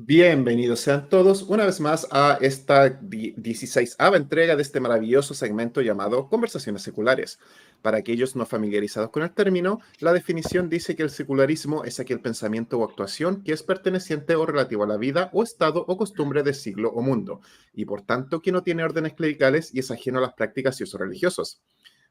Bienvenidos sean todos una vez más a esta 16 entrega de este maravilloso segmento llamado Conversaciones Seculares. Para aquellos no familiarizados con el término, la definición dice que el secularismo es aquel pensamiento o actuación que es perteneciente o relativo a la vida o estado o costumbre de siglo o mundo, y por tanto que no tiene órdenes clericales y es ajeno a las prácticas y usos religiosos.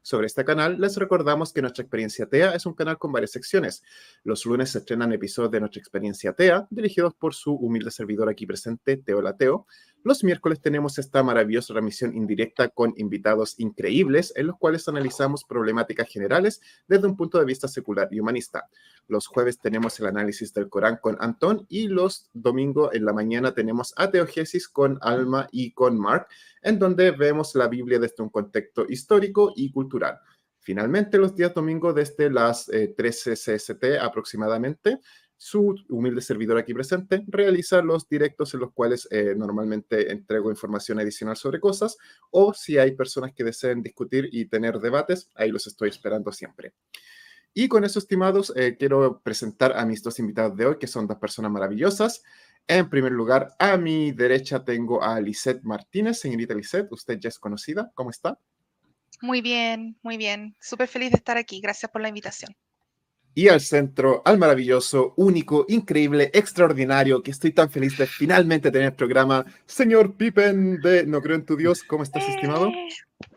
Sobre este canal, les recordamos que Nuestra Experiencia TEA es un canal con varias secciones. Los lunes se estrenan episodios de Nuestra Experiencia TEA, dirigidos por su humilde servidor aquí presente, Teo Lateo. Los miércoles tenemos esta maravillosa remisión indirecta con invitados increíbles, en los cuales analizamos problemáticas generales desde un punto de vista secular y humanista. Los jueves tenemos el análisis del Corán con Antón y los domingos en la mañana tenemos Ateogesis con Alma y con Mark, en donde vemos la Biblia desde un contexto histórico y cultural. Finalmente, los días domingos desde las eh, 13 CST aproximadamente, su humilde servidor aquí presente realiza los directos en los cuales eh, normalmente entrego información adicional sobre cosas o si hay personas que deseen discutir y tener debates, ahí los estoy esperando siempre. Y con eso, estimados, eh, quiero presentar a mis dos invitados de hoy, que son dos personas maravillosas. En primer lugar, a mi derecha tengo a Lisette Martínez. Señorita Lisette, usted ya es conocida. ¿Cómo está? Muy bien, muy bien. Súper feliz de estar aquí. Gracias por la invitación. Y al centro, al maravilloso, único, increíble, extraordinario, que estoy tan feliz de finalmente tener el programa, señor Pippen de No Creo en Tu Dios. ¿Cómo estás, estimado?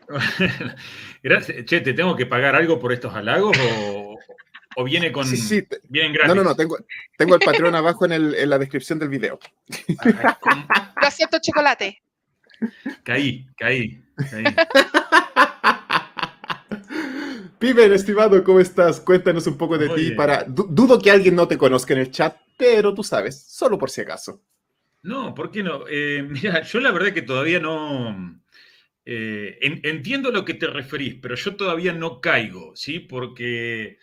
Gracias. Che, ¿te tengo que pagar algo por estos halagos o, o viene con. Sí, sí. te- Vienen gratis? No, no, no, tengo, tengo el patrón abajo en, el- en la descripción del video. Ah. Lo acepto chocolate. Caí, caí, caí. Pippen, estimado, ¿cómo estás? Cuéntanos un poco de ti para... dudo que alguien no te conozca en el chat, pero tú sabes, solo por si acaso. No, ¿por qué no? Eh, mira, yo la verdad que todavía no. eh, en- entiendo a lo que te referís, pero yo todavía no caigo, ¿sí? Porque.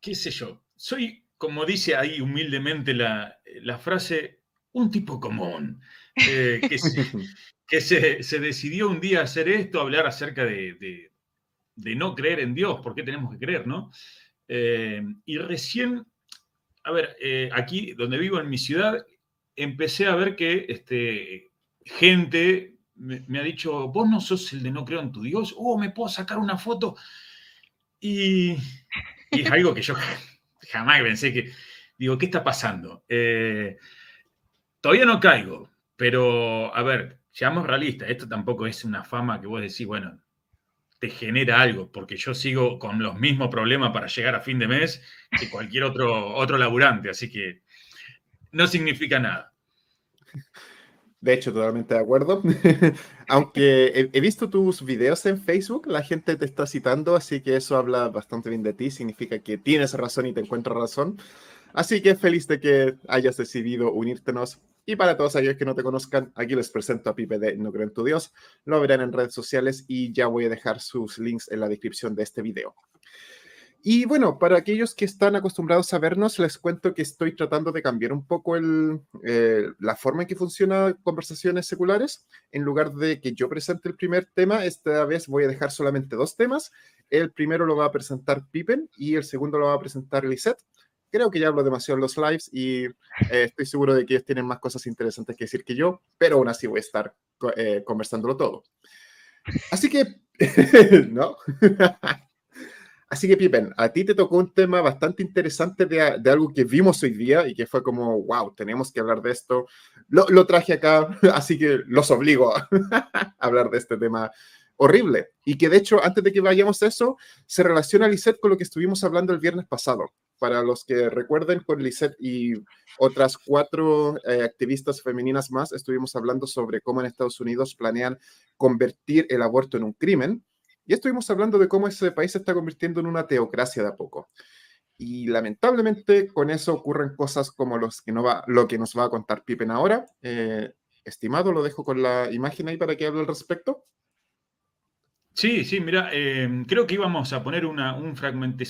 ¿Qué sé yo? Soy, como dice ahí humildemente la, la frase, un tipo común. eh, que se, que se, se decidió un día hacer esto, hablar acerca de, de- de no creer en Dios, por qué tenemos que creer, ¿no? Eh, y recién, a ver, eh, aquí donde vivo en mi ciudad, empecé a ver que este, gente me, ha dicho, vos no sos el de no creo en tu Dios, oh, me puedo sacar una foto. Y, y es algo que yo jamás pensé que, digo, ¿qué está pasando? Eh, todavía no caigo, pero a ver, seamos realistas, esto tampoco es una fama que vos decís, bueno, te genera algo, porque yo sigo con los mismos problemas para llegar a fin de mes que cualquier otro, otro laburante, así que no significa nada. De hecho, totalmente de acuerdo. Aunque he, visto tus videos en Facebook, la gente te está citando, así que eso habla bastante bien de ti, significa que tienes razón y te encuentras razón. Así que feliz de que hayas decidido unírtenos. Y para todos aquellos que no te conozcan, aquí les presento a Pipe de No Creo en Tu Dios. Lo verán en redes sociales y ya voy a dejar sus links en la descripción de este video. Y bueno, para aquellos que están acostumbrados a vernos, les cuento que estoy tratando de cambiar un poco el, eh, la forma en que funcionan conversaciones seculares. En lugar de que yo presente el primer tema, esta vez voy a dejar solamente dos temas. El primero lo va a presentar Pippen y el segundo lo va a presentar Lisette. Creo que ya hablo demasiado en los lives y eh, estoy seguro de que ellos tienen más cosas interesantes que decir que yo, pero aún así voy a estar eh, conversándolo todo. Así que, ¿no? Así que, Pippen, a ti te tocó un tema bastante interesante de, de, algo que vimos hoy día y que fue como, wow, tenemos que hablar de esto. Lo, lo traje acá, así que los obligo a hablar de este tema horrible. Y que de hecho, antes de que vayamos a eso, se relaciona Lisette con lo que estuvimos hablando el viernes pasado. Para los que recuerden, con Lisette y otras cuatro eh, activistas femeninas más, estuvimos hablando sobre cómo en Estados Unidos planean convertir el aborto en un crimen y estuvimos hablando de cómo ese país se está convirtiendo en una teocracia de a poco. Y lamentablemente con eso ocurren cosas como los que no va, lo que nos va a contar Pippen ahora. Eh, estimado, lo dejo con la imagen ahí para que hable al respecto. Sí, sí, mira, eh, creo que íbamos a poner una, un fragmento,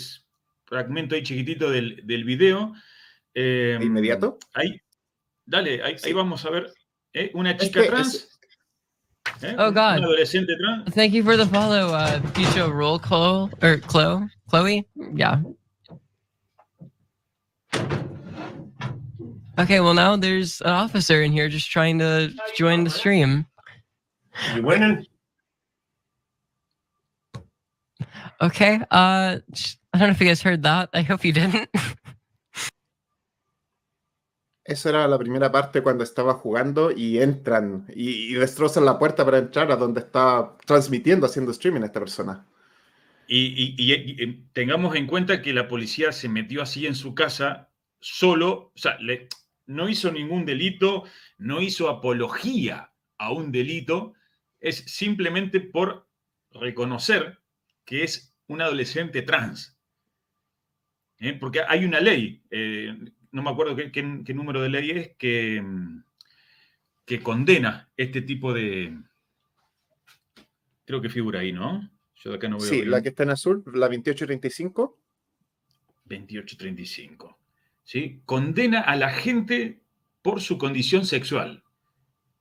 fragmento ahí chiquitito del, del video. Eh, inmediato? Ahí, dale, ahí, sí. ahí vamos a ver. ¿eh? Una chica trans. Es, ¿Eh? Oh God! Thank you for the follow, uh, Picho Roll, Chloe or Chloe, Chloe. Yeah. Okay, well now there's an officer in here just trying to join the stream. You winning? Okay. Uh, I don't know if you guys heard that. I hope you didn't. Esa era la primera parte cuando estaba jugando y entran y, y, destrozan la puerta para entrar a donde está transmitiendo, haciendo streaming esta persona. Y, y, y, tengamos en cuenta que la policía se metió así en su casa solo, o sea, le, no hizo ningún delito, no hizo apología a un delito, es simplemente por reconocer que es un adolescente trans. ¿Eh? Porque hay una ley, eh, no me acuerdo qué, qué, qué, número de ley es, que, que condena este tipo de... Creo que figura ahí, ¿no? Yo de acá no veo. Sí, bien. la que está en azul, la 2835. 2835. ¿Sí? Condena a la gente por su condición sexual.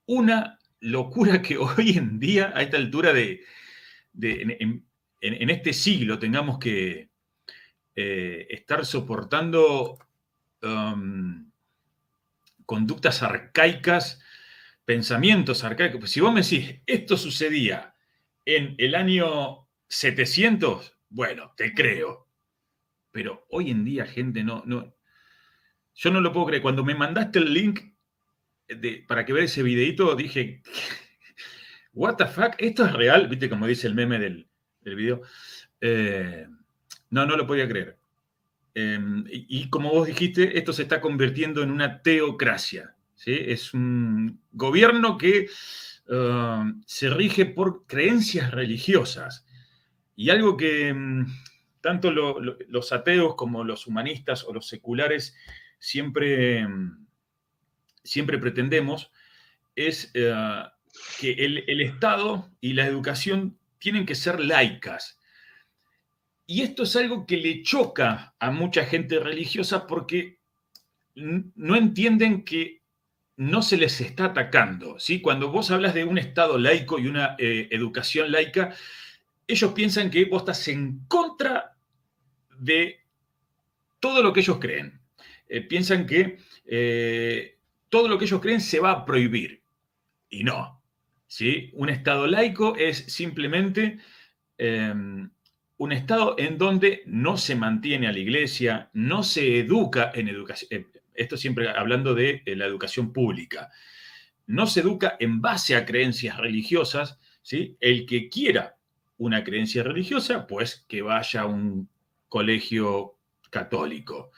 Una locura que hoy en día, a esta altura de, de en, en, en, este siglo, tengamos que eh, estar soportando um, conductas arcaicas, pensamientos arcaicos. Pues si vos me decís, esto sucedía en el año 700, bueno, te creo. Pero hoy en día, gente, no, no, yo no lo puedo creer. Cuando me mandaste el link de, para que vea ese videito, dije, what the fuck, esto es real, viste como dice el meme del, del video. Eh, no, no lo podía creer. Eh, y, como vos dijiste, esto se está convirtiendo en una teocracia. ¿sí? Es un gobierno que uh, se rige por creencias religiosas. Y algo que um, tanto lo, lo, los ateos como los humanistas o los seculares siempre, um, siempre pretendemos es uh, que el, el Estado y la educación tienen que ser laicas y esto es algo que le choca a mucha gente religiosa porque no entienden que no se les está atacando. ¿sí? Cuando vos hablas de un Estado laico y una eh, educación laica, ellos piensan que vos estás en contra de todo lo que ellos creen. Eh, piensan que eh, todo lo que ellos creen se va a prohibir. Y no. ¿Sí? Un Estado laico es simplemente em, un Estado en donde no se mantiene a la iglesia, no se educa en educación, eh, esto siempre hablando de la educación pública, no se educa en base a creencias religiosas, ¿sí? El que quiera una creencia religiosa, pues que vaya a un colegio católico.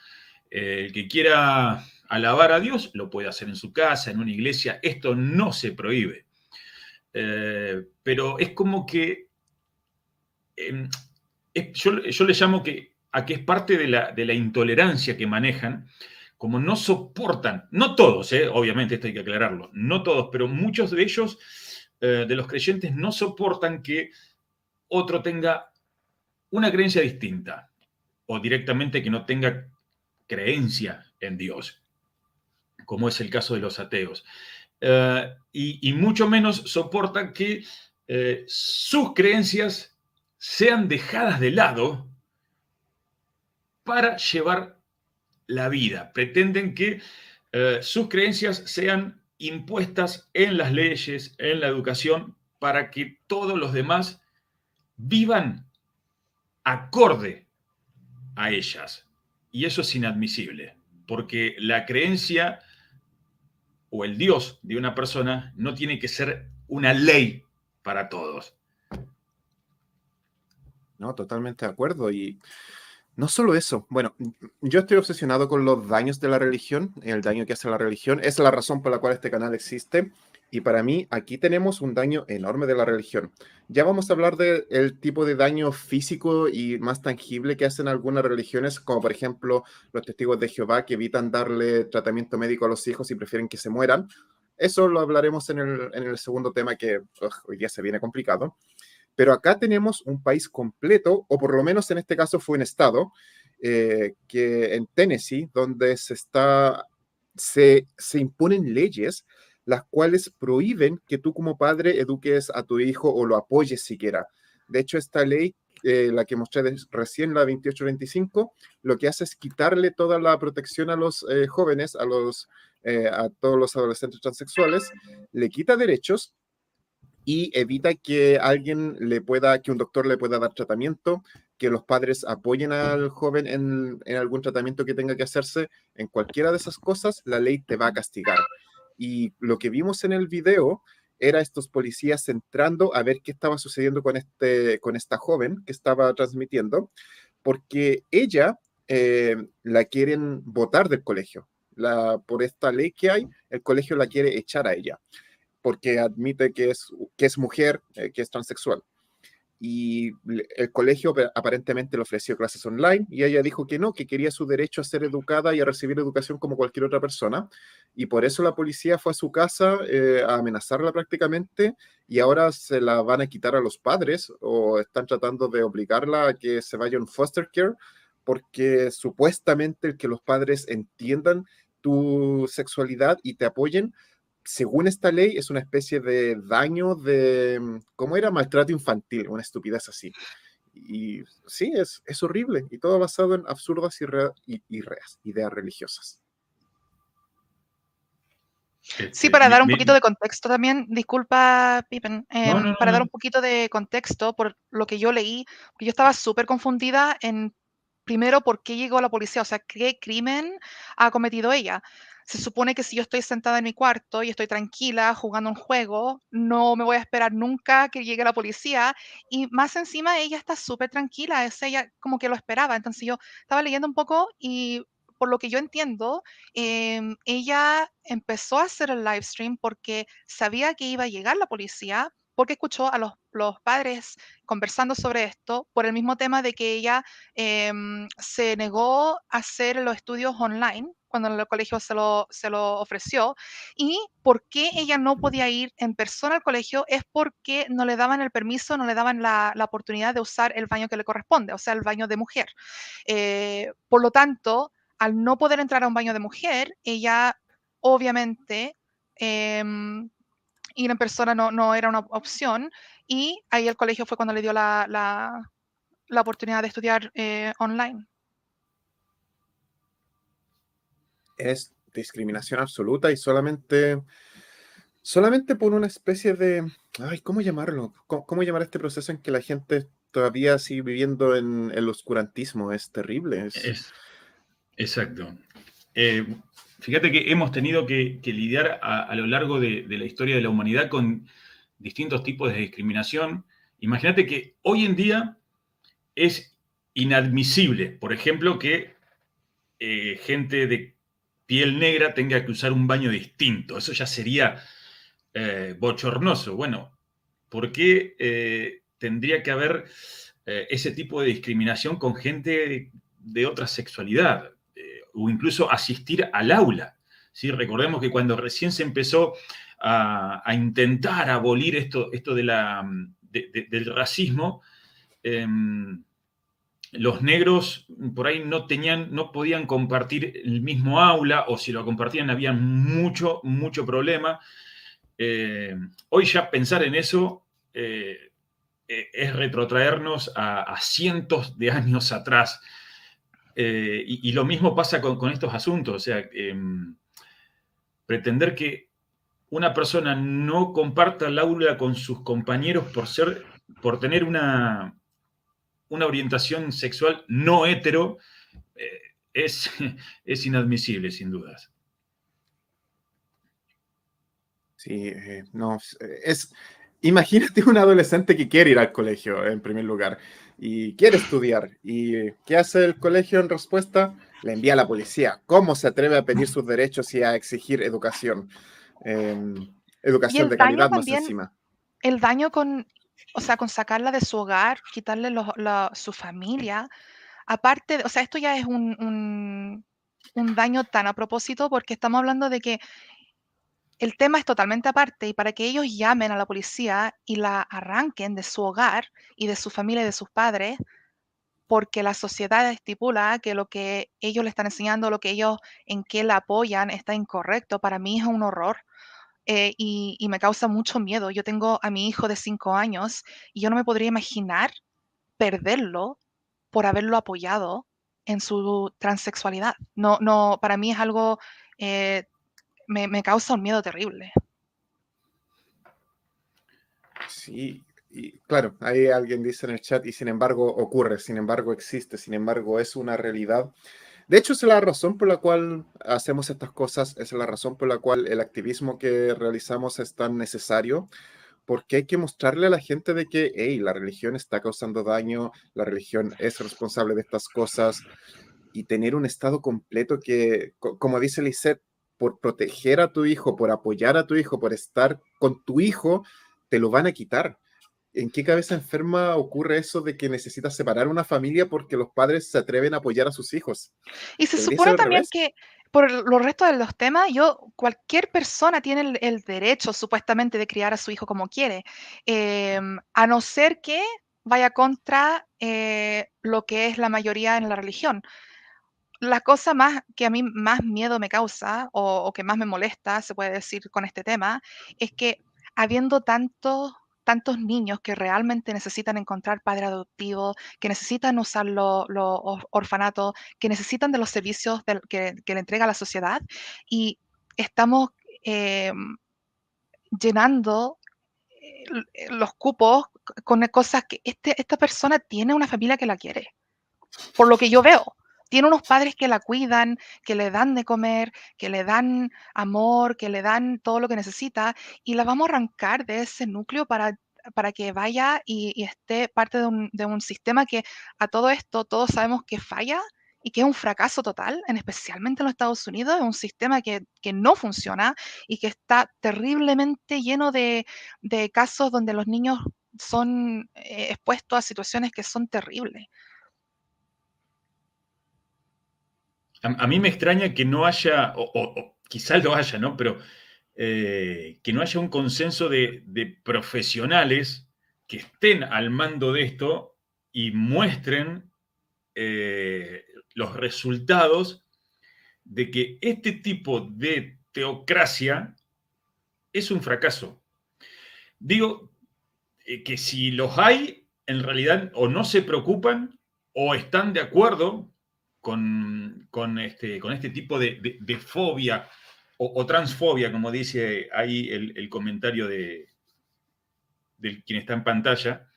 El que quiera alabar a Dios, lo puede hacer en su casa, en una iglesia, esto no se prohíbe. Eh, pero es como que... Eh, yo, yo le llamo que, a que es parte de la, de la intolerancia que manejan, como no soportan, no todos, eh, obviamente esto hay que aclararlo, no todos, pero muchos de ellos, eh, de los creyentes, no soportan que otro tenga una creencia distinta o directamente que no tenga creencia en Dios, como es el caso de los ateos. Y, y, mucho menos soportan que eh, sus creencias sean dejadas de lado para llevar la vida, pretenden que eh, sus creencias sean impuestas en las leyes, en la educación, para que todos los demás vivan acorde a ellas. Y eso es inadmisible, porque la creencia o el Dios de una persona no tiene que ser una ley para todos. No, totalmente de acuerdo. Y no solo eso, bueno, yo estoy obsesionado con los daños de la religión, el daño que hace la religión. Es la razón por la cual este canal existe. Y para mí, aquí tenemos un daño enorme de la religión. Ya vamos a hablar del tipo de daño físico y más tangible que hacen algunas religiones, como por ejemplo los testigos de Jehová que evitan darle tratamiento médico a los hijos y prefieren que se mueran. Eso lo hablaremos en el, segundo tema que hoy día se viene complicado. Pero acá tenemos un país completo, o por lo menos en este caso fue un estado, eh, que en Tennessee, donde se, está, se, se imponen leyes las cuales prohíben que tú como padre eduques a tu hijo o lo apoyes siquiera. De hecho, esta ley, eh, la que mostré recién, la 2825, lo que hace es quitarle toda la protección a los eh, jóvenes, a, los, eh, a todos los adolescentes transexuales, le quita derechos y evita que alguien le pueda, que un doctor le pueda dar tratamiento, que los padres apoyen al joven en, en, algún tratamiento que tenga que hacerse, en cualquiera de esas cosas, la ley te va a castigar. Y lo que vimos en el video era estos policías entrando a ver qué estaba sucediendo con, este, con esta joven que estaba transmitiendo, porque ella eh, la quieren votar del colegio. La, por esta ley que hay, el colegio la quiere echar a ella, porque admite que es, que es mujer, eh, que es transexual y el colegio aparentemente le ofreció clases online y ella dijo que no, que quería su derecho a ser educada y a recibir educación como cualquier otra persona. Y por eso la policía fue a su casa eh, a amenazarla prácticamente y ahora se la van a quitar a los padres o están tratando de obligarla a que se vaya un foster care porque supuestamente el que los padres entiendan tu sexualidad y te apoyen según esta ley, es una especie de daño de, mm, ¿cómo era? Maltrato infantil, una estupidez así. Y sí, es, es horrible y todo basado en absurdas y, ideas religiosas. Sí, este, para dar un poquito de contexto también, disculpa, Pippen, em, para dar un poquito de contexto por lo que yo leí, porque yo estaba súper confundida en, primero, por qué llegó la policía, o sea, qué crimen ha cometido ella se supone que si yo estoy sentada en mi cuarto y estoy tranquila jugando un juego, no me voy a esperar nunca que llegue la policía. Y más encima ella está súper tranquila, es ella como que lo esperaba. Entonces yo estaba leyendo un poco y por lo que yo entiendo, em, ella empezó a hacer el live stream porque sabía que iba a llegar la policía, porque escuchó a los, padres conversando sobre esto, por el mismo tema de que ella em, se negó a hacer los estudios online cuando el colegio se lo, se lo ofreció. Y por qué ella no podía ir en persona al colegio es porque no le daban el permiso, no le daban la, la oportunidad de usar el baño que le corresponde, o sea, el baño de mujer. Eh, por lo tanto, al no poder entrar a un baño de mujer, ella obviamente... Em, ir en persona no, no, era una opción y ahí el colegio fue cuando le dio la, la, la oportunidad de estudiar eh, online. Es discriminación absoluta y solamente, solamente por una especie de, ay, ¿cómo llamarlo? ¿Cómo, llamar este proceso en que la gente todavía sigue viviendo en el oscurantismo? Es terrible. Es... exacto. Eh, fíjate que hemos tenido que, lidiar a, lo largo de, la historia de la humanidad con distintos tipos de discriminación. Imagínate que hoy en día es inadmisible, por ejemplo, que eh, gente de piel negra tenga que usar un baño distinto. Eso ya sería eh, bochornoso. Bueno, ¿por qué eh, tendría que haber eh, ese tipo de discriminación con gente de otra sexualidad? o incluso asistir al aula. ¿sí? Recordemos que cuando recién se empezó a, intentar abolir esto, esto del racismo, em, los negros por ahí no tenían, no podían compartir el mismo aula, o si lo compartían había mucho, mucho problema. Eh, hoy ya pensar en eso eh, eh, es retrotraernos a, cientos de años atrás. Y, lo mismo pasa con, estos asuntos, o sea, em, pretender que una persona no comparta el aula con sus compañeros por ser, por tener una, una orientación sexual no hetero, eh, es, es inadmisible, sin dudas. Sí, eh, no, es, imagínate un adolescente que quiere ir al colegio, en primer lugar, y quiere estudiar. ¿Y qué hace el colegio en respuesta? Le envía a la policía. ¿Cómo se atreve a pedir sus derechos y a exigir educación? Em, educación de calidad más encima. El daño con, o sea, con sacarla de su hogar, quitarle su familia, aparte, o sea, esto ya es un, un daño tan a propósito porque estamos hablando de que el tema es totalmente aparte y para que ellos llamen a la policía y la arranquen de su hogar y de su familia y de sus padres, porque la sociedad estipula que lo que ellos le están enseñando, lo que ellos en qué la apoyan está incorrecto, para mí es un horror. Eh, y, me causa mucho miedo. Yo tengo a mi hijo de cinco años y yo no me podría imaginar perderlo por haberlo apoyado en su transexualidad. No, no, para mí es algo eh, me, causa un miedo terrible. Sí, y claro, ahí alguien dice en el chat, y sin embargo ocurre, sin embargo existe, sin embargo es una realidad. De hecho, es la razón por la cual hacemos estas cosas, es la razón por la cual el activismo que realizamos es tan necesario, porque hay que mostrarle a la gente de que, hey, la religión está causando daño, la religión es responsable de estas cosas, y tener un estado completo que, como dice Lisette, por proteger a tu hijo, por apoyar a tu hijo, por estar con tu hijo, te lo van a quitar. ¿En qué cabeza enferma ocurre eso de que necesitas separar una familia porque los padres se atreven a apoyar a sus hijos? Y se supone también que por los restos de los temas, yo, cualquier persona tiene el, derecho supuestamente de criar a su hijo como quiere, em, a no ser que vaya contra eh, lo que es la mayoría en la religión la cosa más que a mí más miedo me causa o, que más me molesta, se puede decir con este tema, es que habiendo tantos tantos niños que realmente necesitan encontrar padre adoptivo, que necesitan usar los orfanatos, que necesitan de los servicios que, le entrega la sociedad y estamos em, llenando eh, los cupos con cosas que este, esta persona tiene una familia que la quiere, por lo que yo veo tiene unos padres que la cuidan, que le dan de comer, que le dan amor, que le dan todo lo que necesita, y la vamos a arrancar de ese núcleo para, para que vaya y, esté parte de un, sistema que a todo esto todos sabemos que falla y que es un fracaso total, en especialmente en los Estados Unidos, es un sistema que, no funciona y que está terriblemente lleno de, casos donde los niños son eh, expuestos a situaciones que son terribles. A, mí me extraña que no haya, o, quizás lo haya, ¿no? Pero eh, que no haya un consenso de, profesionales que estén al mando de esto y muestren eh, los resultados de que este tipo de teocracia es un fracaso. Digo eh, que si los hay, en realidad o no se preocupan o están de acuerdo con, este, con este tipo de, fobia o, transfobia, como dice ahí el, comentario de, quien está en pantalla,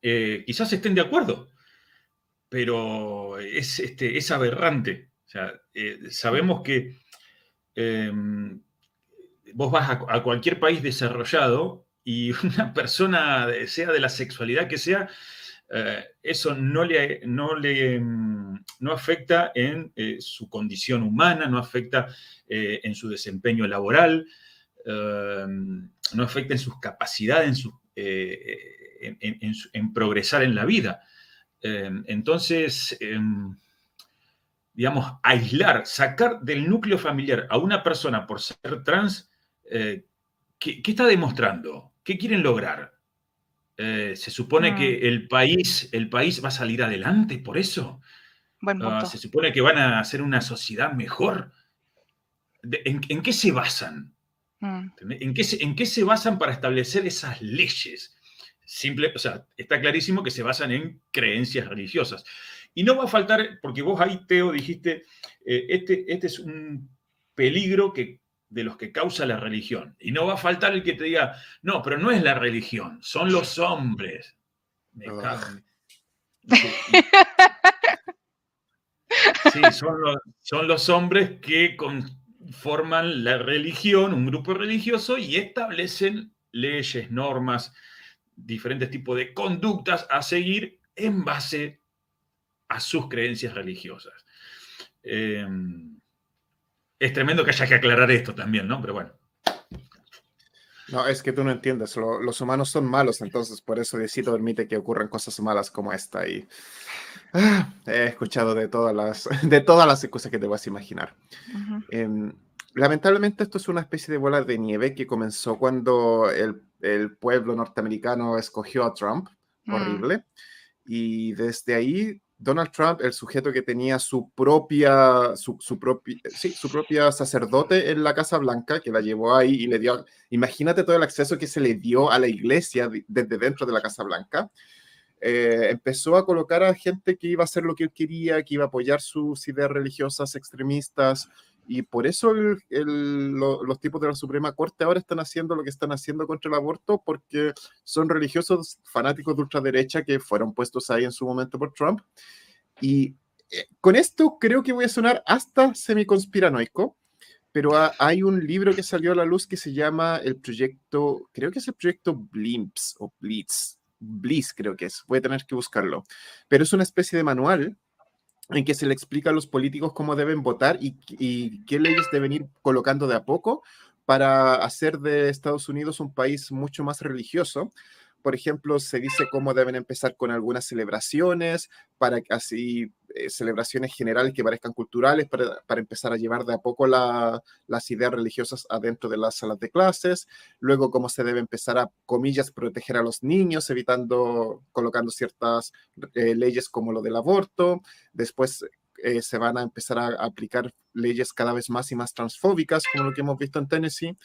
eh, quizás estén de acuerdo, pero es, este, es aberrante. Eh, sabemos que em, vos vas a, cualquier país desarrollado y una persona, sea de la sexualidad que sea, eh, eso no le, no le mm, no afecta en eh, su condición humana, no afecta eh, en su desempeño laboral, no afecta en sus capacidades, en, progresar en la vida. entonces, em, digamos, aislar, sacar del núcleo familiar a una persona por ser trans, ¿qué, está demostrando? ¿Qué quieren lograr? Eh, se supone que mm. el país, el país va a salir adelante por eso. Ah, se supone que van a hacer una sociedad mejor. ¿En, qué se basan? Mm. ¿En, qué se, ¿En qué se basan para establecer esas leyes? Simple, o sea, está clarísimo que se basan en creencias religiosas. Y no va a faltar, porque vos ahí, Teo, dijiste, eh, este, este es un peligro que, de los que causa la religión. Y no va a faltar el que te diga, no, pero no es la religión, son los hombres. Me cago. Sí, son los, son los hombres que conforman la religión, un grupo religioso, y establecen leyes, normas, diferentes tipos de conductas a seguir en base a sus creencias religiosas. Em, es tremendo que haya que aclarar esto también, ¿no? Pero bueno. No, es que tú no entiendes. los humanos son malos, entonces por eso Diosito permite que ocurran cosas malas como esta. Y ah, he escuchado de todas las, de todas las cosas que te vas a imaginar. Em, lamentablemente esto es una especie de bola de nieve que comenzó cuando el, el pueblo norteamericano escogió a Trump. Mm. Horrible. Y desde ahí Donald Trump, el sujeto que tenía su propia, su, propia, sí, su propia sacerdote en la Casa Blanca, que la llevó ahí y le dio, imagínate todo el acceso que se le dio a la iglesia desde dentro de la Casa Blanca. Eh, empezó a colocar a gente que iba a hacer lo que él quería, que iba a apoyar sus ideas religiosas extremistas, y por eso los tipos de la Suprema Corte ahora están haciendo lo que están haciendo contra el aborto, porque son religiosos fanáticos de ultraderecha que fueron puestos ahí en su momento por Trump. Y eh, con esto creo que voy a sonar hasta semiconspiranoico, pero hay un libro que salió a la luz que se llama el proyecto, creo que es el proyecto Blimps o Blitz, Bliss creo que es, voy a tener que buscarlo, pero es una especie de manual en que se le explica a los políticos cómo deben votar y, qué leyes deben ir colocando de a poco para hacer de Estados Unidos un país mucho más religioso. Por ejemplo, se dice cómo deben empezar con algunas celebraciones, para así eh, celebraciones generales que parezcan culturales, para, empezar a llevar de a poco las ideas religiosas adentro de las salas de clases. Luego, cómo se debe empezar a, comillas, proteger a los niños, evitando, colocando ciertas eh, leyes como lo del aborto. Después, eh, se van a empezar a aplicar leyes cada vez más y más transfóbicas, como lo que hemos visto en Tennessee.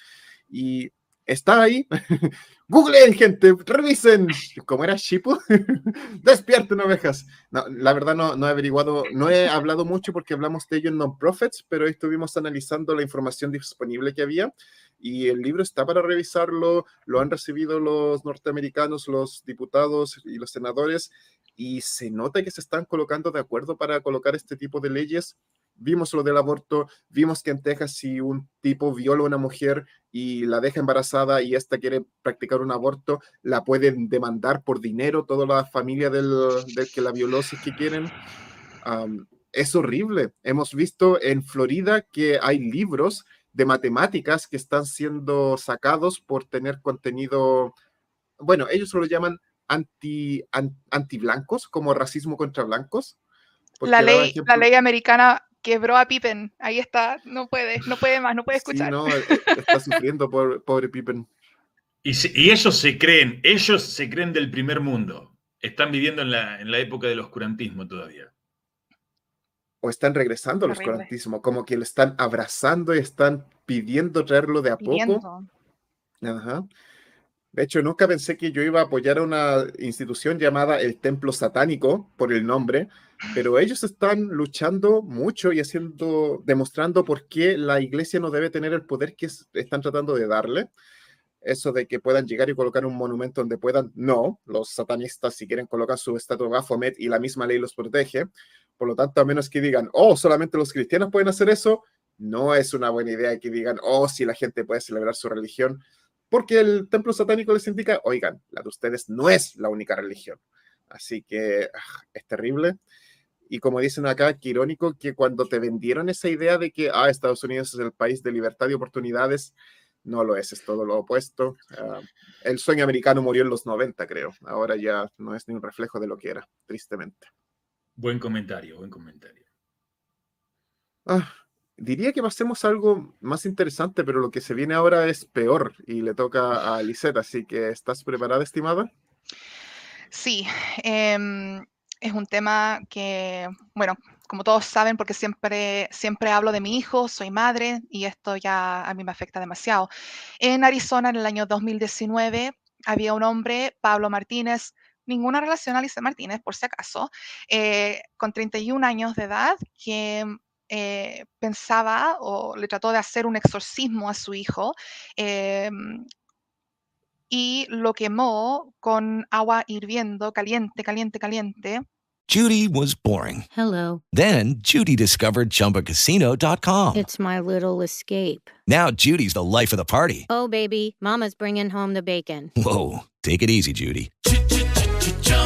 Y está ahí. Googleen, gente, revisen. ¿Cómo era Shipu? Despierten, ovejas. La verdad no, no he averiguado, no he hablado mucho porque hablamos de ello en Non-Profits, pero estuvimos analizando la información disponible que había y el libro está para revisarlo. Lo han recibido los norteamericanos, los diputados y los senadores y se nota que se están colocando de acuerdo para colocar este tipo de leyes vimos lo del aborto, vimos que en Texas si un tipo viola a una mujer y la deja embarazada y esta quiere practicar un aborto, la pueden demandar por dinero toda la familia del, que la violó si que quieren. es horrible. Hemos visto en Florida que hay libros de matemáticas que están siendo sacados por tener contenido, bueno, ellos lo llaman anti, anti blancos, como racismo contra blancos. La ley, la ley americana quebró a Pippen. Ahí está, no puede, no puede más, no puede escuchar. no, eh, está sufriendo, pobre, pobre Pippen. Y, y, ellos se creen, ellos se creen del primer mundo. Están viviendo en la, en la época del oscurantismo todavía. O están regresando al oscurantismo, como que lo están abrazando y están pidiendo traerlo de a poco. Ajá. De hecho, nunca pensé que yo iba a apoyar a una institución llamada el Templo Satánico por el nombre, pero ellos están luchando mucho y haciendo, demostrando por qué la iglesia no debe tener el poder que están tratando de darle. Eso de que puedan llegar y colocar un monumento donde puedan, no, los satanistas si quieren colocar su estatua Baphomet y la misma ley los protege. Por lo tanto, a menos que digan, oh, solamente los cristianos pueden hacer eso, no es una buena idea que digan, oh, si la gente puede celebrar su religión porque el templo satánico les indica, oigan, la de ustedes no es la única religión. Así que ah, es terrible. Y como dicen acá, qué irónico que cuando te vendieron esa idea de que ah, Estados Unidos es el país de libertad y oportunidades, no lo es, es todo lo opuesto. Ah, el sueño americano murió en los 90, creo. Ahora ya no es ni un reflejo de lo que era, tristemente. Buen comentario, buen comentario. Ah, Diría que pasemos a algo más interesante, pero lo que se viene ahora es peor y le toca a Lisette, así que ¿estás preparada, estimada? Sí, em, es un tema que, bueno, como todos saben, porque siempre, siempre hablo de mi hijo, soy madre y esto ya a mí me afecta demasiado. En Arizona, en el año 2019, había un hombre, Pablo Martínez, ninguna relación a Alicia Martínez, por si acaso, eh, con 31 años de edad, que eh, pensaba o le trató de hacer un exorcismo a su hijo em, y lo quemó con agua hirviendo, caliente, caliente, caliente. Judy was boring. Hello. Then Judy discovered chumbacasino.com. It's my little escape. Now Judy's the life of the party. Oh, baby, Mama's bringing home the bacon. Whoa. Take it easy, Judy.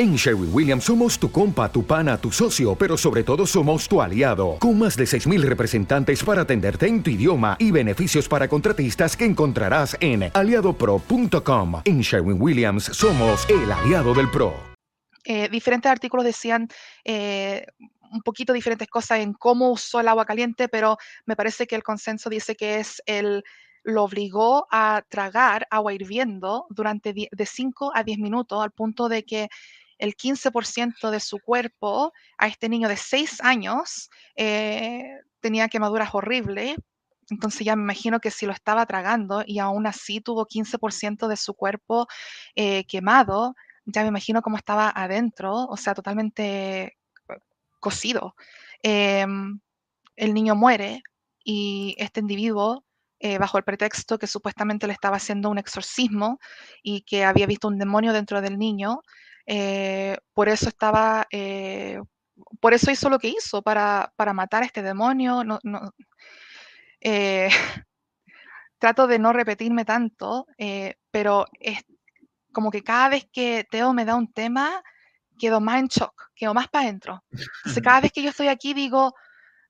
En Sherwin Williams somos tu compa, tu pana, tu socio, pero sobre todo somos tu aliado. Con más de 6.000 representantes para atenderte en tu idioma y beneficios para contratistas que encontrarás en aliadopro.com. En Sherwin Williams somos el aliado del PRO. Eh, diferentes artículos decían eh, un poquito diferentes cosas en cómo usó el agua caliente, pero me parece que el consenso dice que es el lo obligó a tragar agua hirviendo durante de 5 a 10 minutos, al punto de que el 15% de su cuerpo a este niño de 6 años eh, tenía quemaduras horribles. Entonces ya me imagino que si lo estaba tragando y aún así tuvo 15% de su cuerpo eh, quemado, ya me imagino cómo estaba adentro, o sea, totalmente cocido. Em, el niño muere y este individuo eh, bajo el pretexto que supuestamente le estaba haciendo un exorcismo y que había visto un demonio dentro del niño. Eh, por eso estaba, eh, por eso hizo lo que hizo, para, para matar a este demonio. No, no, trato de no repetirme tanto, pero es como que cada vez que Teo me da un tema, quedo más en shock, quedo más para adentro. Entonces, cada vez que yo estoy aquí digo,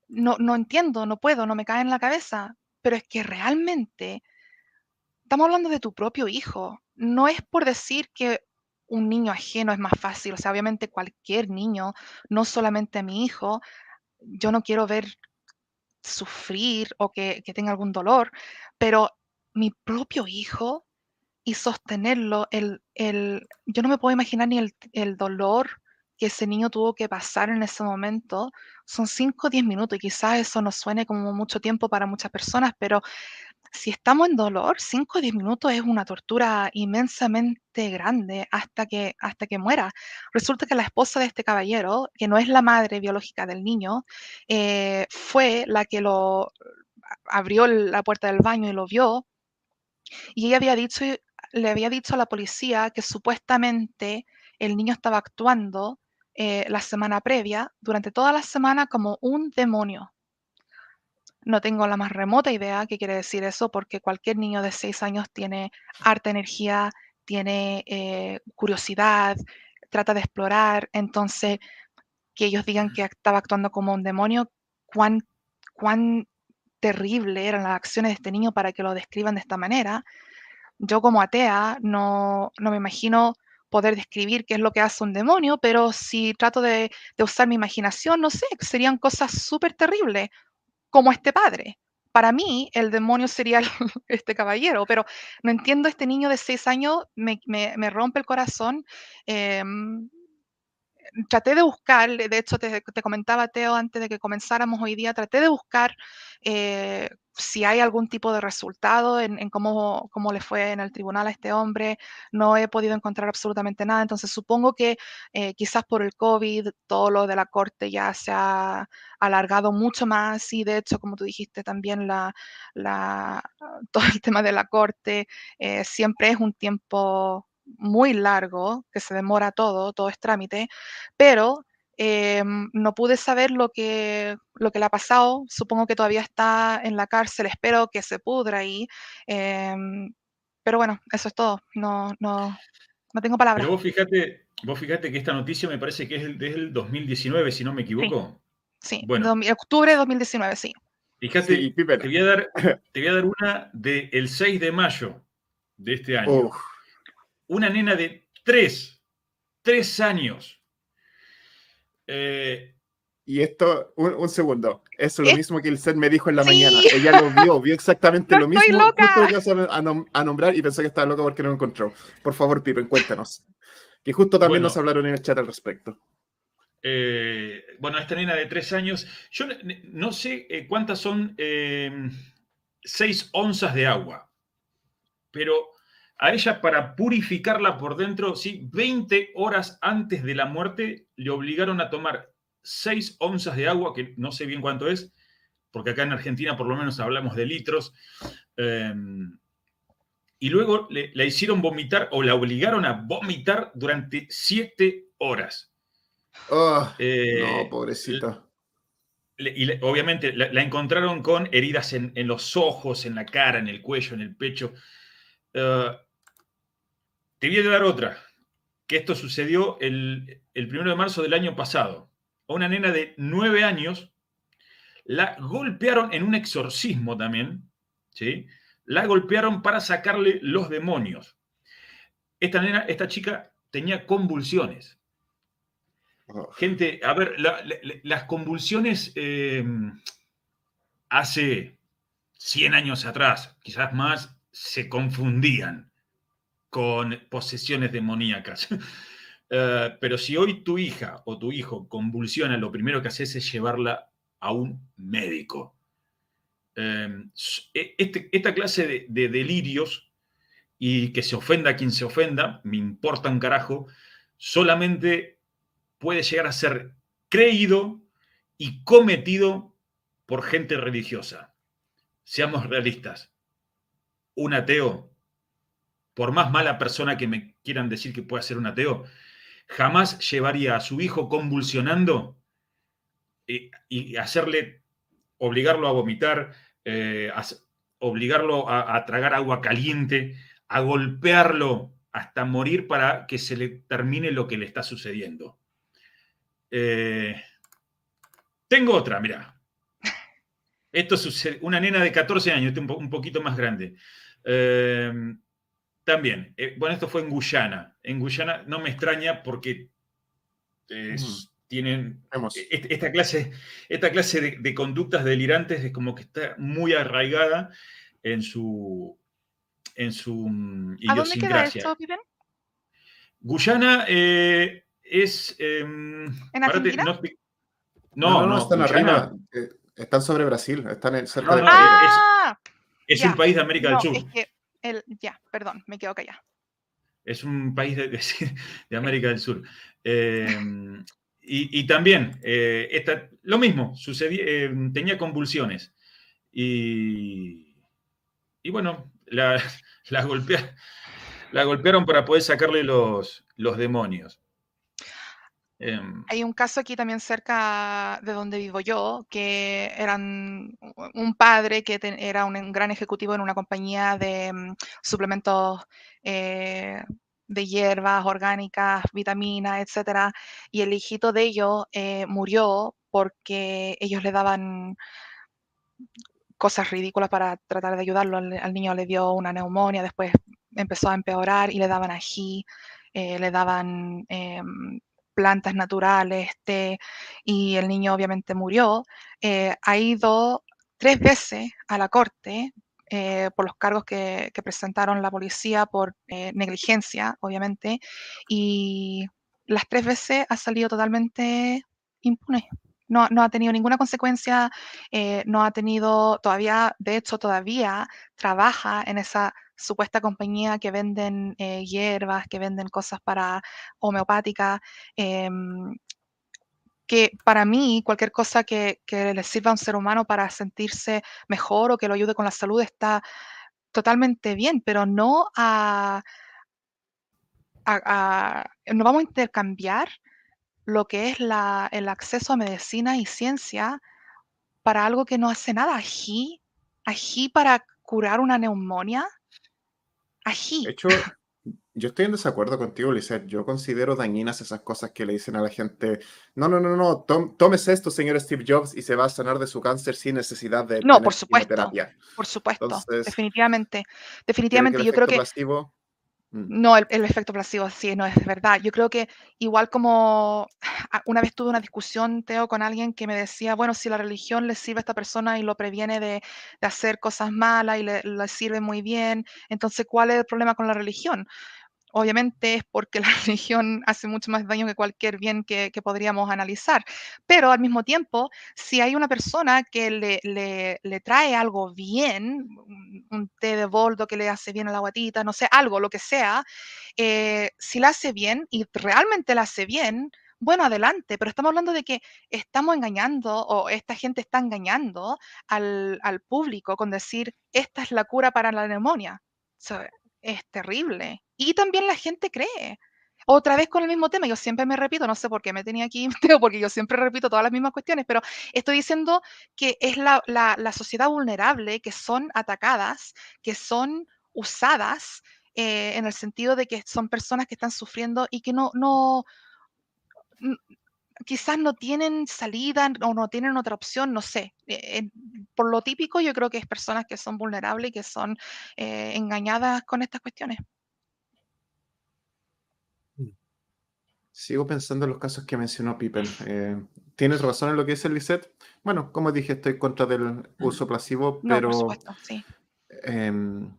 no, no entiendo, no puedo, no me cae en la cabeza pero es que realmente estamos hablando de tu propio hijo. No es por decir que un niño ajeno es más fácil, o sea, obviamente cualquier niño, no solamente mi hijo, yo no quiero ver sufrir o que, tenga algún dolor, pero mi propio hijo y sostenerlo, el, el, yo no me puedo imaginar ni el, el dolor que ese niño tuvo que pasar en ese momento son 5 o 10 minutos y quizás eso no suene como mucho tiempo para muchas personas, pero si estamos en dolor, 5 o 10 minutos es una tortura inmensamente grande hasta que, hasta que muera. Resulta que la esposa de este caballero, que no es la madre biológica del niño, eh, fue la que lo abrió la puerta del baño y lo vio. Y ella había dicho, le había dicho a la policía que supuestamente el niño estaba actuando eh, la semana previa, durante toda la semana, como un demonio. No tengo la más remota idea qué quiere decir eso, porque cualquier niño de seis años tiene harta energía, tiene eh, curiosidad, trata de explorar. Entonces, que ellos digan que estaba actuando como un demonio, cuán, cuán terrible eran las acciones de este niño para que lo describan de esta manera. Yo como atea no, no me imagino poder describir qué es lo que hace un demonio, pero si trato de, usar mi imaginación, no sé, serían cosas súper terribles, como este padre. Para mí, el demonio sería este caballero, pero no entiendo, este niño de seis años me, rompe el corazón. Em, traté de buscar, de hecho te, comentaba Teo antes de que comenzáramos hoy día, traté de buscar eh, si hay algún tipo de resultado en, cómo, cómo, le fue en el tribunal a este hombre. No he podido encontrar absolutamente nada, entonces supongo que eh, quizás por el COVID todo lo de la corte ya se ha alargado mucho más y de hecho, como tú dijiste también, todo el tema de la corte eh, siempre es un tiempo muy largo, que se demora todo, todo es trámite, pero em, no pude saber lo que, lo que le ha pasado. Supongo que todavía está en la cárcel, espero que se pudra ahí. Em, pero bueno, eso es todo. No, no, no tengo palabras. Pero vos fíjate, vos fíjate que esta noticia me parece que es desde el 2019, si no me equivoco. Sí, bueno. octubre de 2019, sí. Fíjate, te, voy a dar, te voy a dar una del 6 de mayo de este año una nena de tres, tres años. Eh, Y esto, un, segundo, es lo mismo que el set me dijo en la mañana. Ella lo vio, vio exactamente lo mismo. Justo lo a, a, nombrar y pensó que estaba loca porque no lo encontró. Por favor, Pippen, cuéntanos. Que justo también nos hablaron en el chat al respecto. Eh, bueno, esta nena de tres años, yo no sé eh, cuántas son eh, seis onzas de agua, pero a ella para purificarla por dentro, sí, 20 horas antes de la muerte le obligaron a tomar 6 onzas de agua, que no sé bien cuánto es, porque acá en Argentina por lo menos hablamos de litros, em, y luego le, la hicieron vomitar o la obligaron a vomitar durante 7 horas. Oh, eh, no, pobrecita. Y obviamente la, encontraron con heridas en, los ojos, en la cara, en el cuello, en el pecho. Uh, te voy a dar otra, que esto sucedió el, el 1 de marzo del año pasado a una nena de nueve años, la golpearon en un exorcismo también, ¿sí? La golpearon para sacarle los demonios. Esta nena, esta chica tenía convulsiones. Oh. Gente, a ver, las convulsiones eh, hace 100 años atrás, quizás más, se confundían con posesiones demoníacas. Eh, pero si hoy tu hija o tu hijo convulsiona, lo primero que haces es llevarla a un médico. Em, e, este, esta clase de, delirios y que se ofenda a quien se ofenda, me importa un carajo, solamente puede llegar a ser creído y cometido por gente religiosa. Seamos realistas. Un ateo, por más mala persona que me quieran decir que pueda ser un ateo, jamás llevaría a su hijo convulsionando eh, y, hacerle, obligarlo a vomitar, eh, obligarlo a, tragar agua caliente, a golpearlo hasta morir para que se le termine lo que le está sucediendo. Eh, tengo otra, mira. Esto sucede, una nena de 14 años, un, un poquito más grande. También, eh, bueno, esto fue en Guyana. En Guyana no me extraña porque tienen e-, esta clase, esta clase de, conductas delirantes es como que está muy arraigada en su en su ¿A dónde queda esto, Guyana eh, es em, ¿En Argentina? no, no, están arriba. Eh, están sobre Brasil, están cerca de ah, Es, un país de América del Sur ya, perdón, me quedo callada. Es un país de, de América del Sur. Em, y, también, eh, lo mismo, sucedía, em, tenía convulsiones. Y, y bueno, la, la, la, golpearon para poder sacarle los, los demonios. Em, Hay un caso aquí también cerca de donde vivo yo, que eran un padre que era un, gran ejecutivo en una compañía de mm, suplementos eh, de hierbas orgánicas, vitaminas, etcétera, y el hijito de ellos eh, murió porque ellos le daban cosas ridículas para tratar de ayudarlo. Al, niño le dio una neumonía, después empezó a empeorar y le daban ají, eh, le daban em, plantas naturales, té, y el niño obviamente murió, eh, ha ido tres veces a la corte eh, por los cargos que, presentaron la policía por eh, negligencia, obviamente, y las tres veces ha salido totalmente impune. No, no, ha tenido ninguna consecuencia, no ha tenido todavía, de hecho, todavía trabaja en esa supuesta compañía que venden eh, hierbas, que venden cosas para homeopáticas, em, que para mí cualquier cosa que, le sirva a un ser humano para sentirse mejor o que lo ayude con la salud está totalmente bien, pero no a, no vamos a intercambiar lo que es el acceso a medicina y ciencia para algo que no hace nada. Ají, ají para curar una neumonía, de hecho, yo estoy en desacuerdo contigo, Lizeth. Yo considero dañinas esas cosas que le dicen a la gente. No, no, no, no, tómese esto, señor Steve Jobs, y se va a sanar de su cáncer sin necesidad de no, por supuesto, Por supuesto, definitivamente. Definitivamente, yo creo que. No, el, efecto placebo sí, no es verdad. Yo creo que igual como una vez tuve una discusión, Teo, con alguien que me decía, bueno, si la religión le sirve a esta persona y lo previene de, hacer cosas malas y le, le, sirve muy bien, entonces, ¿cuál es el problema con la religión? obviamente es porque la religión hace mucho más daño que cualquier bien que, podríamos analizar. Pero al mismo tiempo, si hay una persona que le, trae algo bien, un, té de boldo que le hace bien a la guatita, no sé, algo, lo que sea, eh, si la hace bien y realmente la hace bien, bueno, adelante, pero estamos hablando de que estamos engañando o esta gente está engañando al, público con decir, esta es la cura para la neumonía. es terrible. Y también la gente cree. Otra vez con el mismo tema, yo siempre me repito, no sé por qué me tenía aquí, porque yo siempre repito todas las mismas cuestiones, pero estoy diciendo que es la, sociedad vulnerable, que son atacadas, que son usadas, eh, en el sentido de que son personas que están sufriendo y que no, no, quizás no tienen salida o no tienen otra opción, no sé. Eh, por lo típico, yo creo que es personas que son vulnerables y que son eh, engañadas con estas cuestiones. Sigo pensando en los casos que mencionó Pippen. Eh, tienes razón en lo que dice Lisset. Bueno, como dije, estoy contra del uso placebo, pero. por supuesto, sí. Em,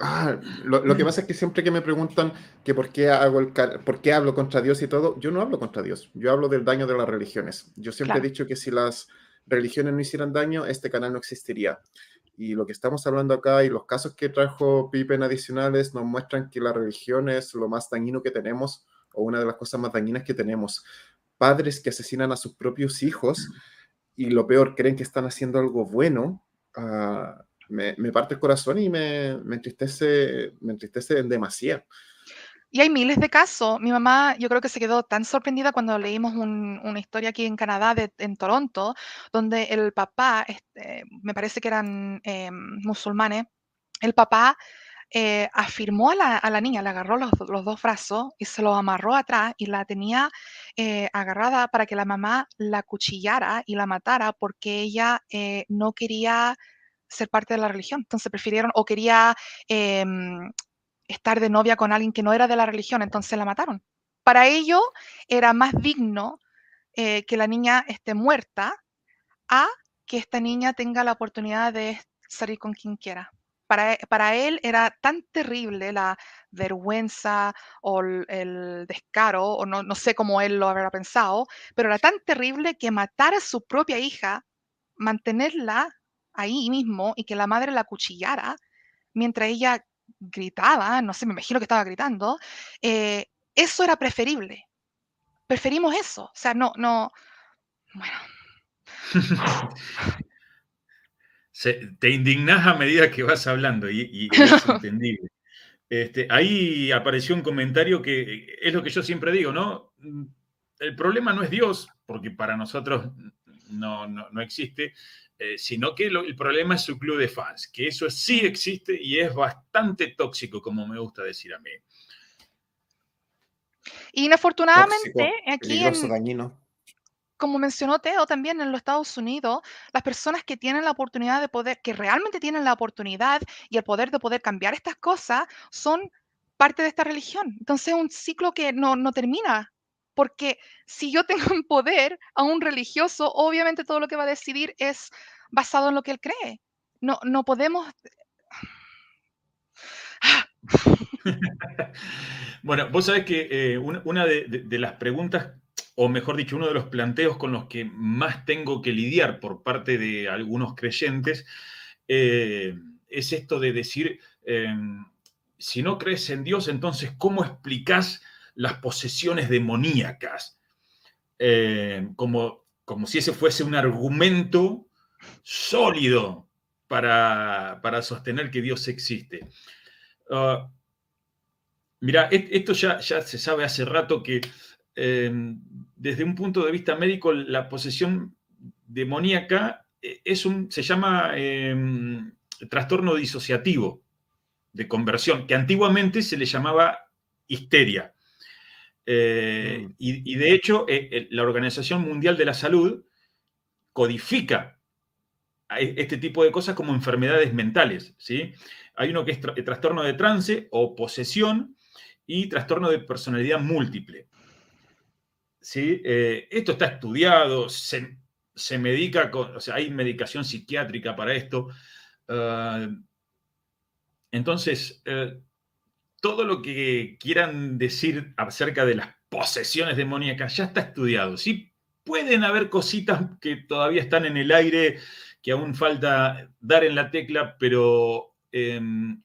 ah, lo, que pasa es que siempre que me preguntan que por qué, hago el, por qué hablo contra Dios y todo, yo no hablo contra Dios, yo hablo del daño de las religiones. Yo siempre he dicho que si las religiones no hicieran daño, este canal no existiría. Y lo que estamos hablando acá y los casos que trajo Pippen adicionales nos muestran que la religión es lo más dañino que tenemos o una de las cosas más dañinas que tenemos. Padres que asesinan a sus propios hijos y lo peor, creen que están haciendo algo bueno, ah, me, parte el corazón y me, entristece, me entristece en demasía. Y hay miles de casos. Mi mamá, yo creo que se quedó tan sorprendida cuando leímos una historia aquí en Canadá, en Toronto, donde el papá, este, me parece que eran eh, musulmanes, el papá eh, afirmó a la, niña, le agarró los, dos brazos y se los amarró atrás y la tenía eh, agarrada para que la mamá la cuchillara y la matara porque ella eh, no quería ser parte de la religión. Entonces prefirieron o quería em, estar de novia con alguien que no era de la religión, entonces la mataron. Para ello era más digno que la niña esté muerta a que esta niña tenga la oportunidad de salir con quien quiera. Para, él era tan terrible la vergüenza o el, descaro, o no, no, sé cómo él lo habrá pensado, pero era tan terrible que matar a su propia hija, mantenerla ahí mismo y que la madre la cuchillara mientras ella gritaba, no sé, me imagino que estaba gritando, eh, eso era preferible. Preferimos eso. O sea, no, no, bueno. te indignás a medida que vas hablando y, es entendible. Este, ahí apareció un comentario que es lo que yo siempre digo, ¿no? El problema no es Dios, porque para nosotros no, no, existe, eh, sino que el problema es su club de fans, que eso sí existe y es bastante tóxico, como me gusta decir a mí. Inafortunadamente, aquí en, como mencionó Teo también en los Estados Unidos, las personas que tienen la oportunidad de poder, que realmente tienen la oportunidad y el poder de poder cambiar estas cosas, son parte de esta religión. Entonces es un ciclo que no, no termina, porque si yo tengo un poder a un religioso, obviamente todo lo que va a decidir es basado en lo que él cree. No, no podemos... bueno, vos sabés que eh, una, de, las preguntas o mejor dicho, uno de los planteos con los que más tengo que lidiar por parte de algunos creyentes, eh, es esto de decir, em, si no crees en Dios, entonces, ¿cómo explicas las posesiones demoníacas? Em, como, como si ese fuese un argumento sólido para, sostener que Dios existe. Ah, mira, e-, esto ya, ya se sabe hace rato que em, desde un punto de vista médico, la posesión demoníaca eh, es un, se llama em, trastorno disociativo de conversión, que antiguamente se le llamaba histeria. Eh, mm. y, de hecho, eh, la Organización Mundial de la Salud codifica este tipo de cosas como enfermedades mentales. ¿sí? Hay uno que es trastorno de trance o posesión, y trastorno de personalidad múltiple. ¿Sí? Eh, esto está estudiado, se, medica, con, o sea, hay medicación psiquiátrica para esto. Ah, entonces, eh, todo lo que quieran decir acerca de las posesiones demoníacas ya está estudiado. Sí, pueden haber cositas que todavía están en el aire, que aún falta dar en la tecla, pero em,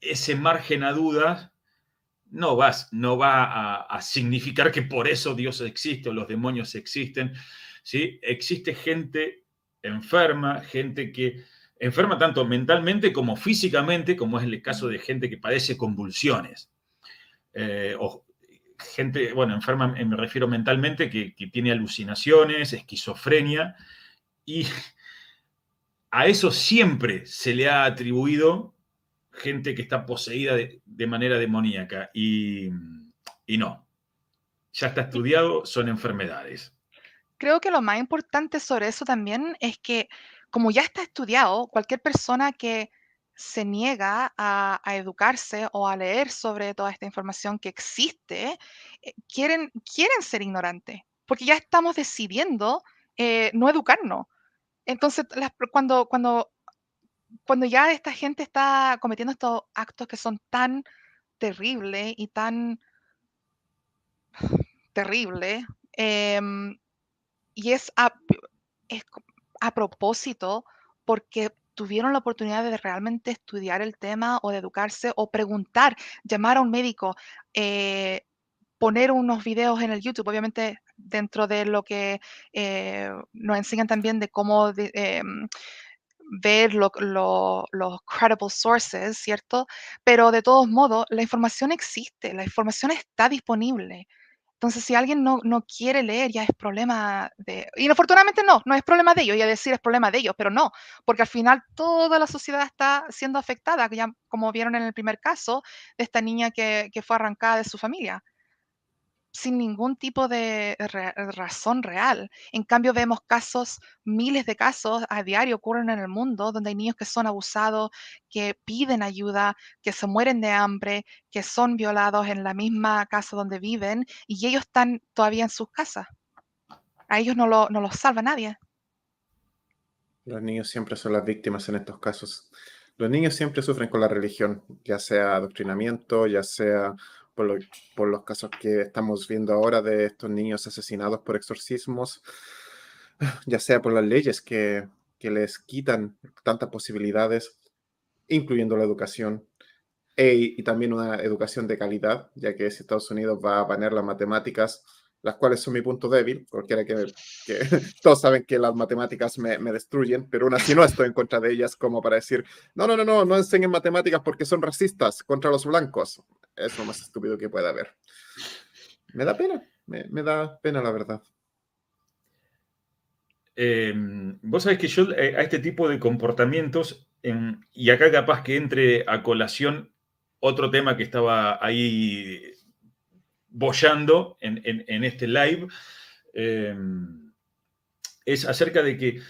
ese margen a dudas no, no va a, significar que por eso Dios existe o los demonios existen. ¿sí? Existe gente enferma, gente que enferma tanto mentalmente como físicamente, como es el caso de gente que padece convulsiones. Eh, o gente, bueno, enferma me refiero mentalmente, que, tiene alucinaciones, esquizofrenia, y a eso siempre se le ha atribuido gente que está poseída de, manera demoníaca, y, y no, ya está estudiado, son enfermedades. Creo que lo más importante sobre eso también es que como ya está estudiado, cualquier persona que se niega a, educarse o a leer sobre toda esta información que existe, eh, quieren, quieren ser ignorantes, porque ya estamos decidiendo eh, no educarnos. Entonces, cuando, cuando, cuando ya esta gente está cometiendo estos actos que son tan terribles y tan terribles, em, y es a propósito porque tuvieron la oportunidad de realmente estudiar el tema o de educarse o preguntar, llamar a un médico, eh, poner unos videos en el YouTube, obviamente dentro de lo que eh, nos enseñan también de cómo em, ver los credible sources, ¿cierto? Pero de todos modos, la información existe, la información está disponible. Entonces, si alguien no, no, quiere leer, ya es problema de... Y afortunadamente no, no es problema de ellos, ya decir es problema de ellos, pero no, porque al final toda la sociedad está siendo afectada, ya como vieron en el primer caso de esta niña que, que fue arrancada de su familia sin ningún tipo de razón real. En cambio, vemos casos, miles de casos a diario ocurren en el mundo, donde hay niños que son abusados, que piden ayuda, que se mueren de hambre, que son violados en la misma casa donde viven y ellos están todavía en sus casas. A ellos no, lo, no los salva nadie. Los niños siempre son las víctimas en estos casos. Los niños siempre sufren con la religión, ya sea adoctrinamiento, ya sea por, los casos que estamos viendo ahora de estos niños asesinados por exorcismos, ya sea por las leyes que, que les quitan tantas posibilidades, incluyendo la educación, e, y también una educación de calidad, ya que si Estados Unidos va a banear las matemáticas, las cuales son mi punto débil, porque que, que todos saben que las matemáticas me, me, destruyen, pero aún así no estoy en contra de ellas como para decir, no, no, no, no, no enseñen matemáticas porque son racistas contra los blancos. Es lo más estúpido que pueda haber. Me da pena, me, da pena la verdad. Em, vos sabés que yo eh, a este tipo de comportamientos, y acá capaz que entre a colación otro tema que estaba ahí bollando en, este live, em, es acerca de que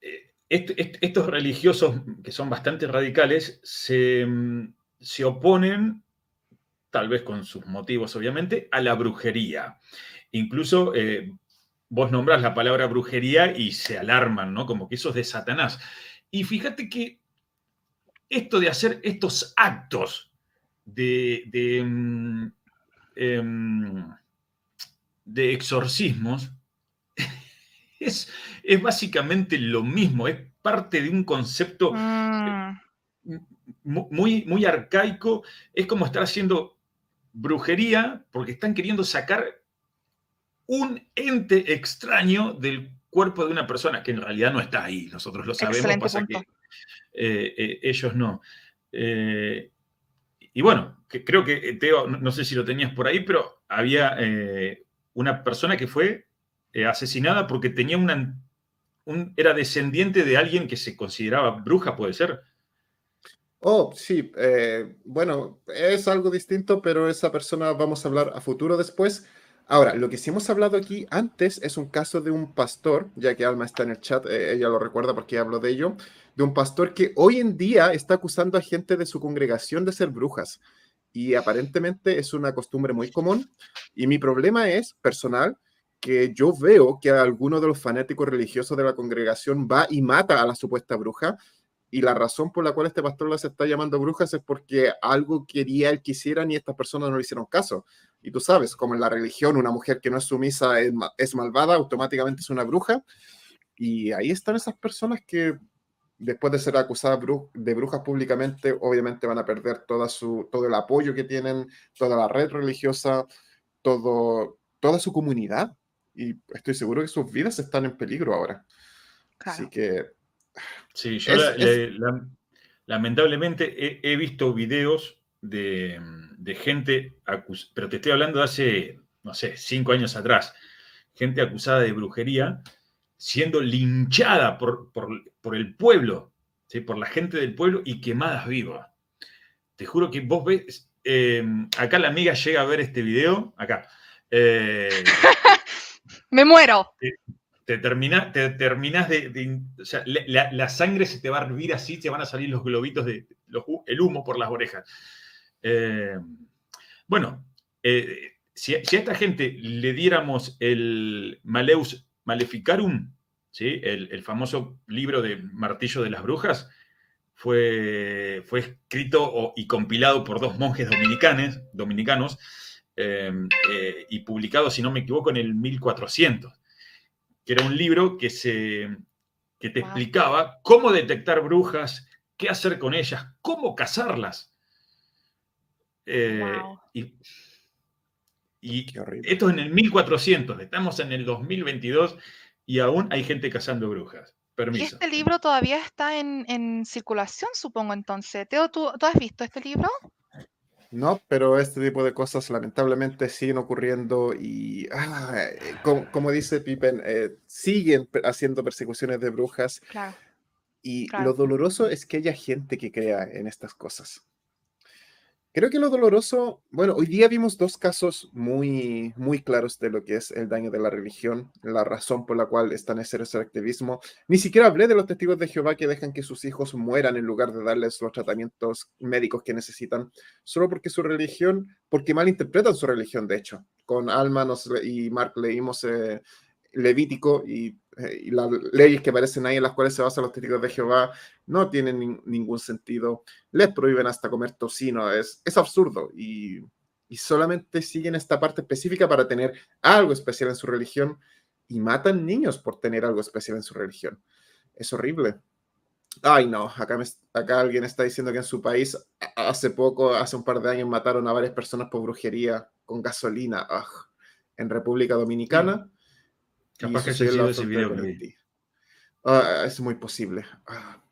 eh, estos religiosos, que son bastante radicales, se, em, se, oponen, tal vez con sus motivos obviamente, a la brujería. Incluso eh, vos nombrás la palabra brujería y se alarman, ¿no? Como que eso es de Satanás. Y fíjate que esto de hacer estos actos de, de, em, Em, de exorcismos es, es, básicamente lo mismo, es parte de un concepto mm. muy, muy arcaico, es como estar haciendo brujería porque están queriendo sacar un ente extraño del cuerpo de una persona que en realidad no está ahí, nosotros lo sabemos, pasa que eh, eh, ellos no. Eh, y bueno, creo que Teo, no, sé si lo tenías por ahí, pero había una persona que fue asesinada porque tenía una, un, era descendiente de alguien que se consideraba bruja, ¿puede ser? Oh, sí. bueno, es algo distinto, pero esa persona vamos a hablar a futuro después. Ahora, lo que sí hemos hablado aquí antes es un caso de un pastor, ya que Alma está en el chat, ella lo recuerda porque hablo de ello, de un pastor que hoy en día está acusando a gente de su congregación de ser brujas. y aparentemente es una costumbre muy común. Y mi problema es personal que yo veo que alguno de los fanáticos religiosos de la congregación va y mata a la supuesta bruja. Y la razón por la cual este pastor las está llamando brujas es porque algo quería él que hicieran y estas personas no le hicieron caso. Y tú sabes, como en la religión, una mujer que no es sumisa es, es malvada, automáticamente es una bruja. Y ahí están esas personas que después de ser acusadas de brujas públicamente, obviamente van a perder toda su, todo el apoyo que tienen, toda la red religiosa, todo, toda su comunidad. Y estoy seguro que sus vidas están en peligro ahora. Así que... Sí, yo lamentablemente he, visto videos de, de gente, pero te estoy hablando de hace, no sé, cinco años atrás, gente acusada de brujería siendo linchada por, el pueblo, ¿sí? por la gente del pueblo y quemadas vivas. Te juro que vos ves, em, acá la amiga llega a ver este video, acá. Eh, Me muero. Te, te terminás de... la, sangre se te va a hervir así, te van a salir los globitos de... el humo por las orejas. Em, bueno, eh, si, a esta gente le diéramos el Maleus Maleficarum, ¿sí? el, famoso libro de Martillo de las Brujas, fue, fue escrito y compilado por dos monjes dominicanos eh, y publicado, si no me equivoco, en el 1400, que era un libro que, se, que te explicaba cómo detectar brujas, qué hacer con ellas, cómo cazarlas. Eh, y y esto es en el 1400, estamos en el 2022 y aún hay gente cazando brujas. Permiso. Y este libro todavía está en, circulación, supongo entonces. Teo, ¿tú, has visto este libro? No, pero este tipo de cosas lamentablemente siguen ocurriendo y, ah, eh, como, dice Pippen, eh, siguen haciendo persecuciones de brujas. Claro. Y lo doloroso es que haya gente que crea en estas cosas. Creo que lo doloroso, bueno, hoy día vimos dos casos muy, muy claros de lo que es el daño de la religión, la razón por la cual están en ese activismo. Ni siquiera hablé de los testigos de Jehová que dejan que sus hijos mueran en lugar de darles los tratamientos médicos que necesitan, solo porque su religión, porque malinterpretan su religión, de hecho. Con Alma y Mark leímos eh, Levítico y, eh, y, las leyes que aparecen ahí en las cuales se basan los testigos de Jehová no tienen ningún sentido. Les prohíben hasta comer tocino, es, es absurdo y, y solamente siguen esta parte específica para tener algo especial en su religión y matan niños por tener algo especial en su religión. Es horrible. Ay, no, acá, acá alguien está diciendo que en su país hace poco, hace un par de años, mataron a varias personas por brujería con gasolina. En República Dominicana. Capaz que ese video ah, es muy posible. Ah.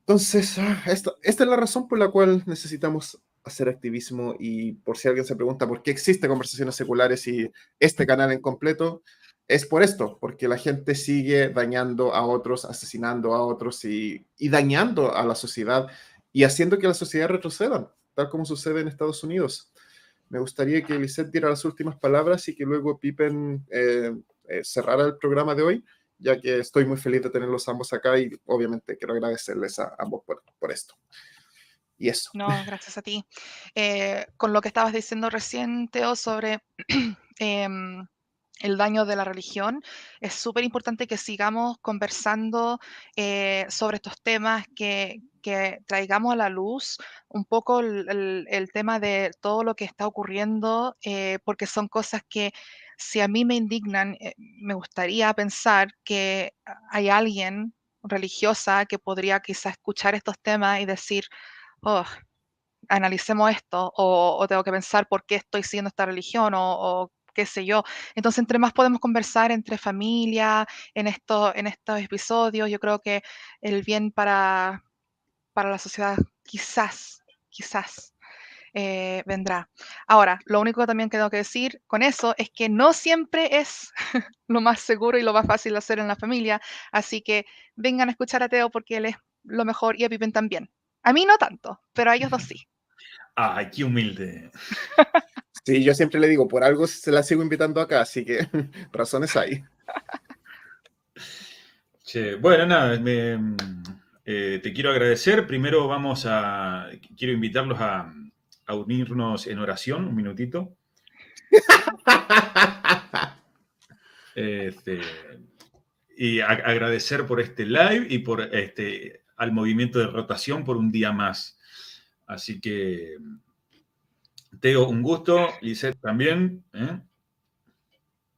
Entonces, ah, esta, esta, es la razón por la cual necesitamos hacer activismo y por si alguien se pregunta por qué existe conversaciones seculares y este canal en completo, es por esto, porque la gente sigue dañando a otros, asesinando a otros y, y dañando a la sociedad y haciendo que la sociedad retroceda, tal como sucede en Estados Unidos. Me gustaría que Lisette diera las últimas palabras y que luego Pippen eh, eh, cerrar el programa de hoy, ya que estoy muy feliz de tenerlos ambos acá y obviamente quiero agradecerles a ambos por, por esto. Y eso. No, gracias a ti. Eh, con lo que estabas diciendo recién, Teo, sobre em, el daño de la religión, es súper importante que sigamos conversando eh, sobre estos temas, que, que, traigamos a la luz un poco el, el, tema de todo lo que está ocurriendo, porque son cosas que si a mí me indignan, eh, me gustaría pensar que hay alguien religiosa que podría quizá escuchar estos temas y decir, oh, analicemos esto, o, tengo que pensar por qué estoy siguiendo esta religión, o, qué sé yo. Entonces, entre más podemos conversar entre familia en, en estos episodios, yo creo que el bien para la sociedad quizás, quizás eh, vendrá. Ahora, lo único que también tengo que decir con eso es que no siempre es lo más seguro y lo más fácil de hacer en la familia, así que vengan a escuchar a Teo porque él es lo mejor y a Pippen también. A mí no tanto, pero a ellos dos sí. Ay, qué humilde. Sí, yo siempre le digo, por algo se la sigo invitando acá, así que razones hay. bueno, nada, eh, te quiero agradecer. Primero vamos a, quiero invitarlos a, a unirnos en oración un minutito. Este, y agradecer por este live y por este, al movimiento de rotación por un día más. Así que, Teo, un gusto, Lisette también. ¿eh?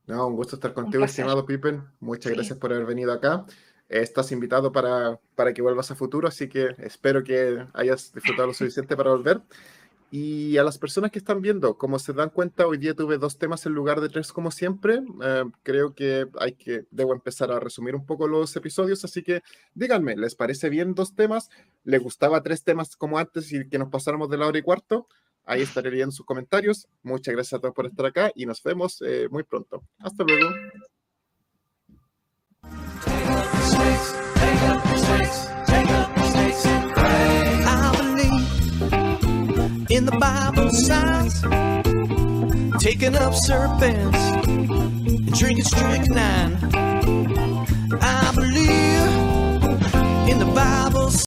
No, un gusto estar contigo, estimado Pippen. Muchas gracias por haber venido acá. Estás invitado para, para que vuelvas a futuro, así que espero que hayas disfrutado lo suficiente para volver. Y a las personas que están viendo, como se dan cuenta, hoy día tuve dos temas en lugar de tres como siempre. Eh, creo que hay que, debo empezar a resumir un poco los episodios, así que díganme, ¿les parece bien dos temas? ¿Les gustaba tres temas como antes y que nos pasáramos de la hora y cuarto? Ahí estaré leyendo sus comentarios. Muchas gracias a todos por estar acá y nos vemos eh, muy pronto. Hasta luego. in the Bible signs, taking up serpents and drinking strychnine. I believe in the Bible.